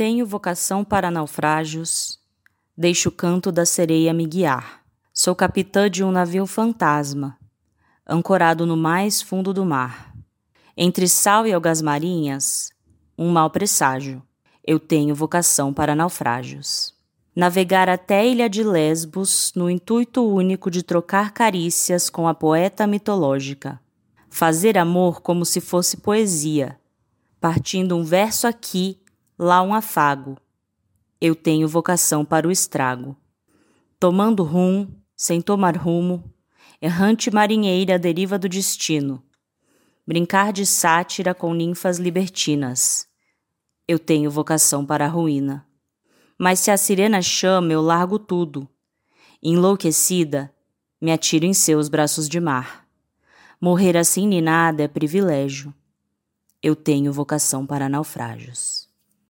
Tenho vocação para naufrágios, deixo o canto da sereia me guiar. Sou capitã de um navio fantasma, ancorado no mais fundo do mar. Entre sal e algas marinhas, um mau presságio. Eu tenho vocação para naufrágios. Navegar até a ilha de Lesbos no intuito único de trocar carícias com a poeta mitológica. Fazer amor como se fosse poesia, partindo um verso aqui lá um afago. Eu tenho vocação para o estrago. Tomando rumo, sem tomar rumo, errante marinheira à deriva do destino. Brincar de sátira com ninfas libertinas. Eu tenho vocação para a ruína. Mas se a sirena chama, eu largo tudo. Enlouquecida, me atiro em seus braços de mar. Morrer assim nem nada é privilégio. Eu tenho vocação para naufrágios.